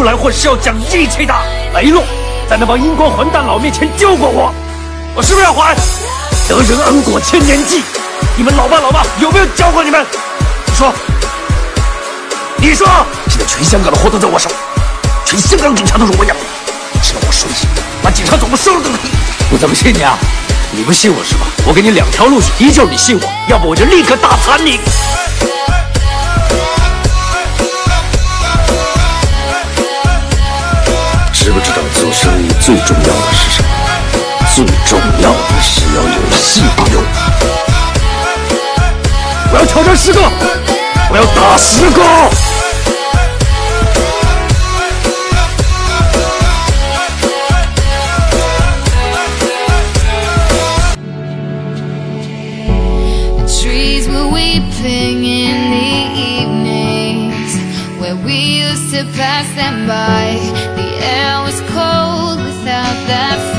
出来混是要讲义气的。雷洛在那帮阴光混蛋老面前救过我，我是不是要还？得人恩果千年记，你们老爸老妈有没有教过你们？你说，你说，现在全香港的货都在我手，全香港警察都是我养的，只要我说一声，把警察总部收了都可以。我怎么信你啊？你不信我是吧？我给你两条路选，一就是你信我，要不我就立刻打残你。最重要的是什么？最重要的是要有信用。我要挑战十个，我要打十个。Pass them by. The air was cold that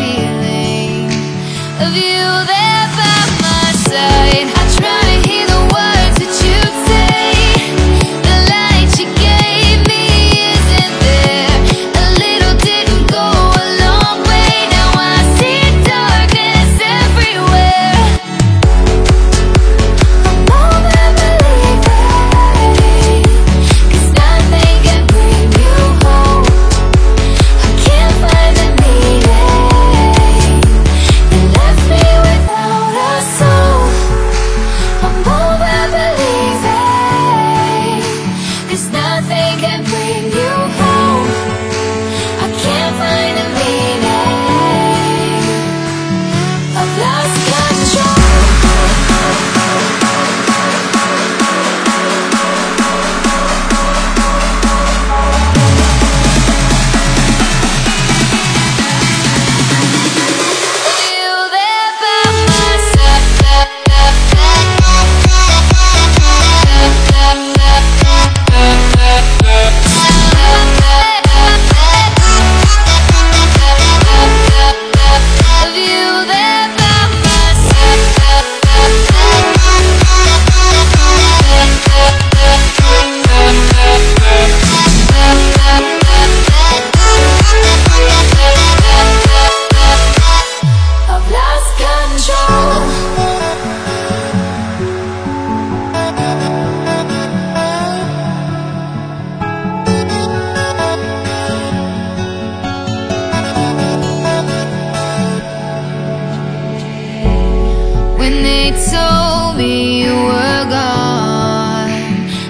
told me you were gone,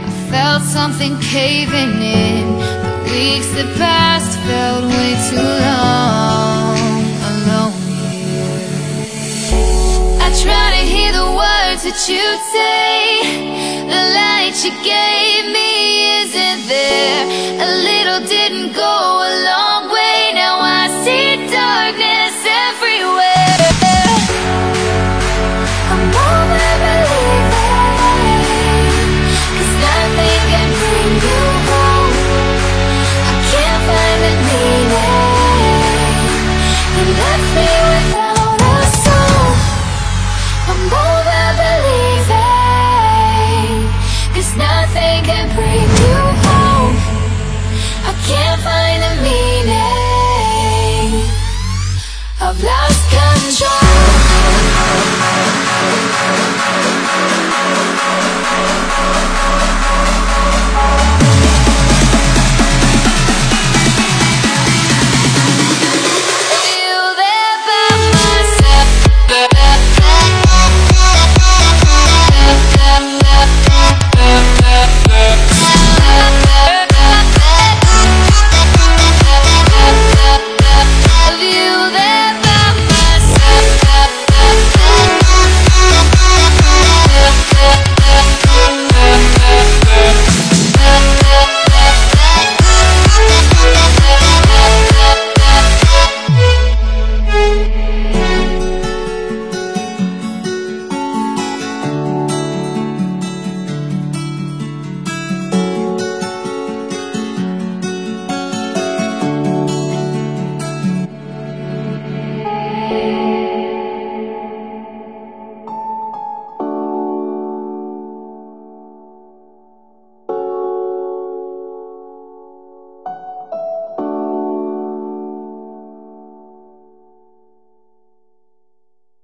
I felt something caving in. The weeks that passed felt way too long alone here. I try to hear the words that you'd say. The light you gave